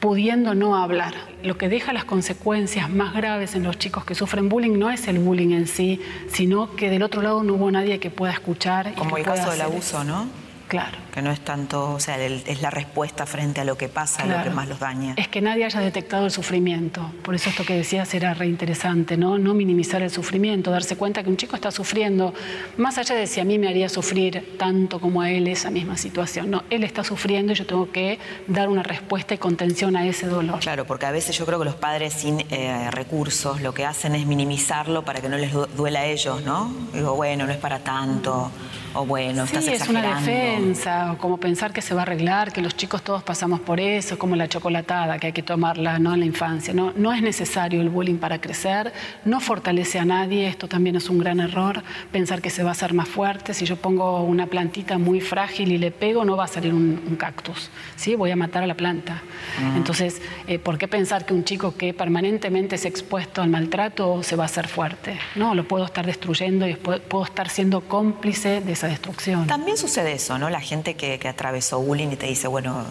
pudiendo no hablar. Lo que deja las consecuencias más graves en los chicos que sufren bullying no es el bullying en sí, sino que del otro lado no hubo nadie que pueda escuchar. Como el caso del abuso, ¿no? Claro. Que no es tanto, o sea, es la respuesta frente a lo que pasa lo que más los daña. Es que nadie haya detectado el sufrimiento. Por eso esto que decías era reinteresante, ¿no? No minimizar el sufrimiento, darse cuenta que un chico está sufriendo, más allá de si a mí me haría sufrir tanto como a él esa misma situación. No, él está sufriendo y yo tengo que dar una respuesta y contención a ese dolor. Claro, porque a veces yo creo que los padres sin eh, recursos lo que hacen es minimizarlo para que no les duela a ellos, ¿no? Digo, bueno, no es para tanto o bueno, sí, estás es una defensa, como pensar que se va a arreglar, que los chicos todos pasamos por eso, como la chocolatada, que hay que tomarla ¿no? en la infancia. No, no es necesario el bullying para crecer, no fortalece a nadie, esto también es un gran error, pensar que se va a hacer más fuerte. Si yo pongo una plantita muy frágil y le pego, no va a salir un, cactus, ¿sí? voy a matar a la planta. Mm. Entonces, eh, ¿por qué pensar que un chico que permanentemente es expuesto al maltrato se va a hacer fuerte? No, lo puedo estar destruyendo y puedo estar siendo cómplice de esa destrucción. También sucede eso, ¿no? La gente que, atravesó bullying y te dice, bueno,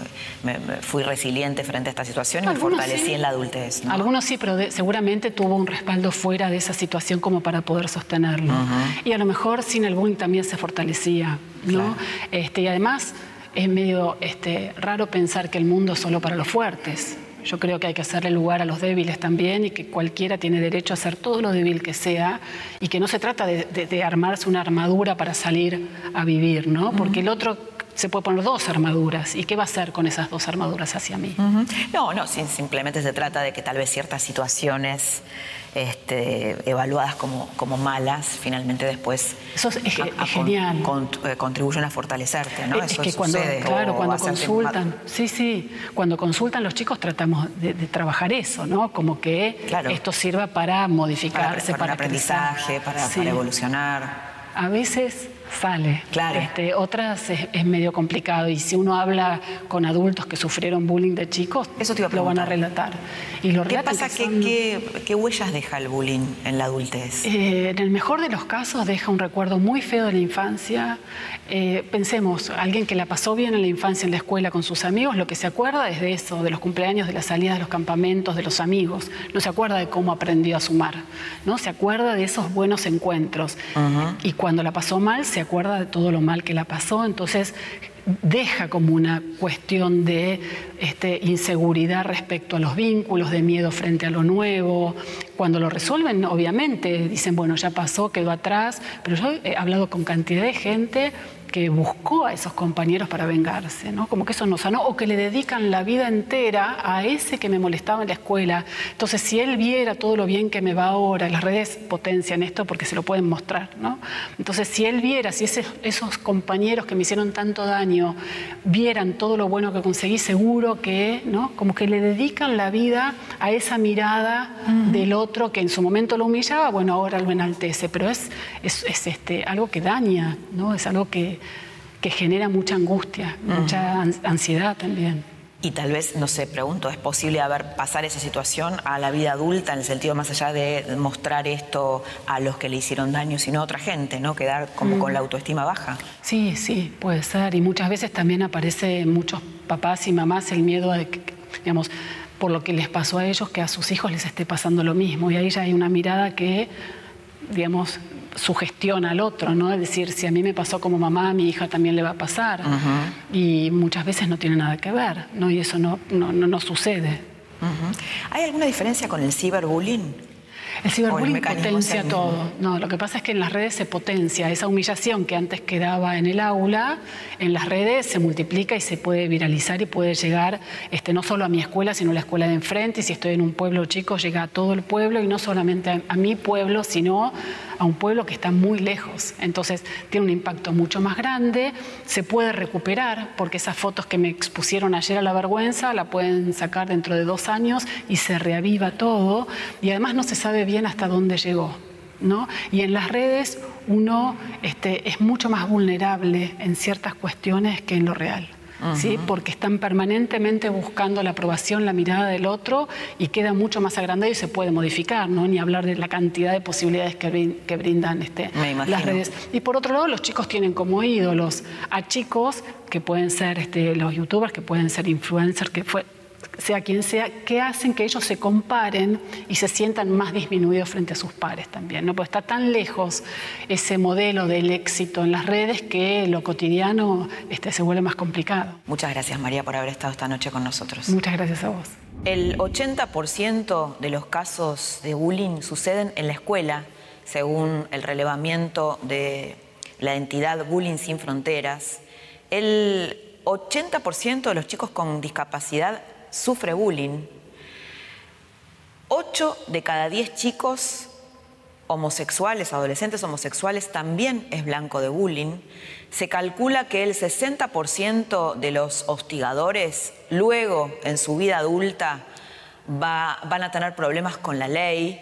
me, fui resiliente frente a esta situación y me fortalecí en la adultez. Algunos sí, pero seguramente tuvo un respaldo fuera de esa situación como para poder sostenerlo. Y a lo mejor sin el bullying también se fortalecía, ¿no? Este, y además es medio este, raro pensar que el mundo es solo para los fuertes. Yo creo que hay que hacerle lugar a los débiles también y que cualquiera tiene derecho a hacer todo lo débil que sea y que no se trata de, armarse una armadura para salir a vivir, ¿no? Porque el otro se puede poner dos armaduras. ¿Y qué va a hacer con esas dos armaduras hacia mí? No, no, simplemente se trata de que tal vez ciertas situaciones este, evaluadas como, como malas, finalmente después Eso es, genial. Eh, contribuyen a fortalecerte, ¿no? Es, que cuando, claro, cuando consultan, sí, sí, cuando consultan los chicos tratamos de, trabajar eso, ¿no? Como que esto sirva para modificarse, para, para, aprendizaje, para, para evolucionar. A veces sale. Claro. Este, otras es, medio complicado y si uno habla con adultos que sufrieron bullying de chicos, Eso lo van a relatar. Y ¿Qué pasa? ¿Qué, huellas deja el bullying en la adultez? Eh, en el mejor de los casos deja un recuerdo muy feo de la infancia. Eh, pensemos, alguien que la pasó bien en la infancia en la escuela con sus amigos, lo que se acuerda es de eso, de los cumpleaños, de las salidas de los campamentos, de los amigos. No se acuerda de cómo aprendió a sumar, ¿no? Se acuerda de esos buenos encuentros. Y cuando la pasó mal, se acuerda de todo lo mal que la pasó, entonces deja como una cuestión de este, inseguridad respecto a los vínculos, de miedo frente a lo nuevo. Cuando lo resuelven, obviamente, dicen, bueno, ya pasó, quedó atrás, pero yo he hablado con cantidad de gente que buscó a esos compañeros para vengarse, ¿no? Como que eso no sanó, o que le dedican la vida entera a ese que me molestaba en la escuela. Entonces, si él viera todo lo bien que me va ahora, las redes potencian esto porque se lo pueden mostrar, ¿no? Entonces, si él viera, si esos compañeros que me hicieron tanto daño vieran todo lo bueno que conseguí, seguro que, ¿no? Como que le dedican la vida a esa mirada del otro que en su momento lo humillaba, bueno, ahora lo enaltece, pero es, es, es este, algo que daña, ¿no? Es algo que que, genera mucha angustia, mucha ansiedad también. Y tal vez, no sé, pregunto, ¿es posible haber, pasar esa situación a la vida adulta en el sentido más allá de mostrar esto a los que le hicieron daño, sino a otra gente, ¿no? Quedar como con la autoestima baja. Sí, sí, puede ser. Y muchas veces también aparece en muchos papás y mamás el miedo de que, digamos, por lo que les pasó a ellos, que a sus hijos les esté pasando lo mismo. Y ahí ya hay una mirada que, digamos, sugestiona al otro, ¿no? Es decir, si a mí me pasó como mamá, a mi hija también le va a pasar. Y muchas veces no tiene nada que ver, ¿no? Y eso no, no, no, sucede. ¿Hay alguna diferencia con el ciberbullying? El ciberbullying potencia todo. No, lo que pasa es que en las redes se potencia esa humillación que antes quedaba en el aula, en las redes se multiplica y se puede viralizar y puede llegar este, no solo a mi escuela, sino a la escuela de enfrente. Y si estoy en un pueblo chico, llega a todo el pueblo y no solamente a mi pueblo, sino a un pueblo que está muy lejos. Entonces tiene un impacto mucho más grande, se puede recuperar, porque esas fotos que me expusieron ayer a la vergüenza la pueden sacar dentro de dos años y se reaviva todo. Y además no se sabe bien hasta dónde llegó. ¿no? Y en las redes uno este, es mucho más vulnerable en ciertas cuestiones que en lo real. ¿Sí? porque están permanentemente buscando la aprobación, la mirada del otro y queda mucho más agrandado y se puede modificar, ¿no? ni hablar de la cantidad de posibilidades que, que brindan este, las redes. Y por otro lado, los chicos tienen como ídolos a chicos que pueden ser este, los youtubers, que pueden ser influencers, que fue, sea quien sea, que hacen que ellos se comparen y se sientan más disminuidos frente a sus pares también. ¿no? Porque está tan lejos ese modelo del éxito en las redes que lo cotidiano este, se vuelve más complicado. Muchas gracias María por haber estado esta noche con nosotros. Muchas gracias a vos. El 80% de los casos de bullying suceden en la escuela, según el relevamiento de la entidad Bullying Sin Fronteras. El 80% de los chicos con discapacidad sufre bullying. Ocho de cada diez chicos homosexuales, adolescentes homosexuales, también es blanco de bullying. Se calcula que el 60% de los hostigadores luego en su vida adulta van a tener problemas con la ley,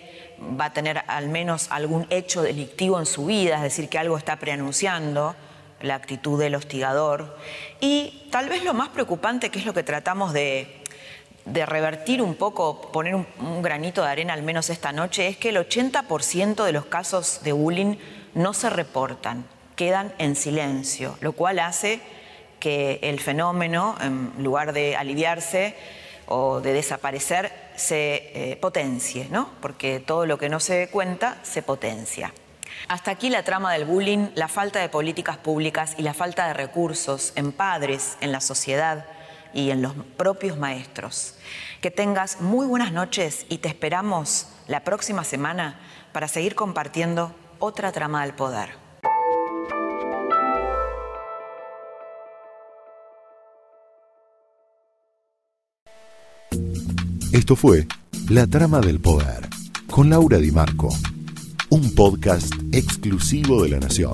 va a tener al menos algún hecho delictivo en su vida, es decir, que algo está preanunciando la actitud del hostigador. Y tal vez lo más preocupante, que es lo que tratamos de de revertir un poco, poner un, granito de arena al menos esta noche, es que el 80% de los casos de bullying no se reportan, quedan en silencio, lo cual hace que el fenómeno, en lugar de aliviarse o de desaparecer, se eh, potencie, ¿no? Porque todo lo que no se cuenta se potencia. Hasta aquí la trama del bullying, la falta de políticas públicas y la falta de recursos en padres, en la sociedad, y en los propios maestros. Que tengas muy buenas noches y te esperamos la próxima semana para seguir compartiendo otra trama del poder. Esto fue La Trama del Poder con Laura Di Marco, un podcast exclusivo de La Nación.